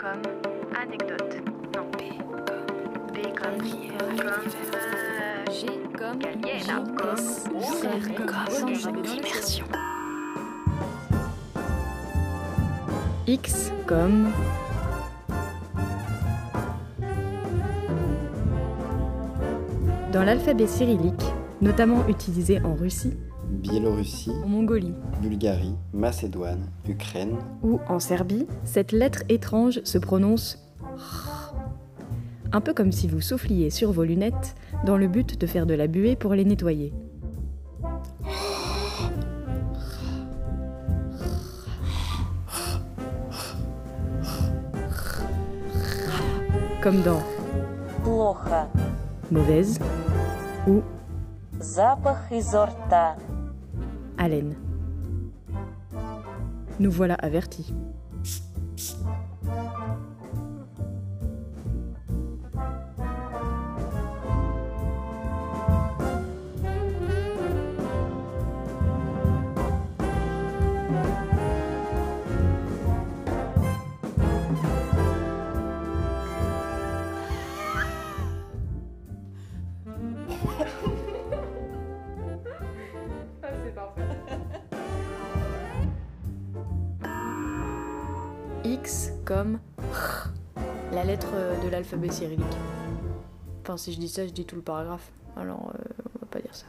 comme anecdote. Non, B comme B comme comme euh, G comme Galiena, comme R comme immersion. X comme Dans l'alphabet cyrillique, notamment utilisé en Russie, Biélorussie, en Mongolie Bulgarie, Macédoine, Ukraine, ou en Serbie, cette lettre étrange se prononce R. un peu comme si vous souffliez sur vos lunettes dans le but de faire de la buée pour les nettoyer. Comme dans Плохо. mauvaise ou Запах изо рта. haleine. Nous voilà avertis. X comme la lettre de l'alphabet cyrillique. Enfin, si je dis ça, je dis tout le paragraphe. Alors, euh, on va pas dire ça.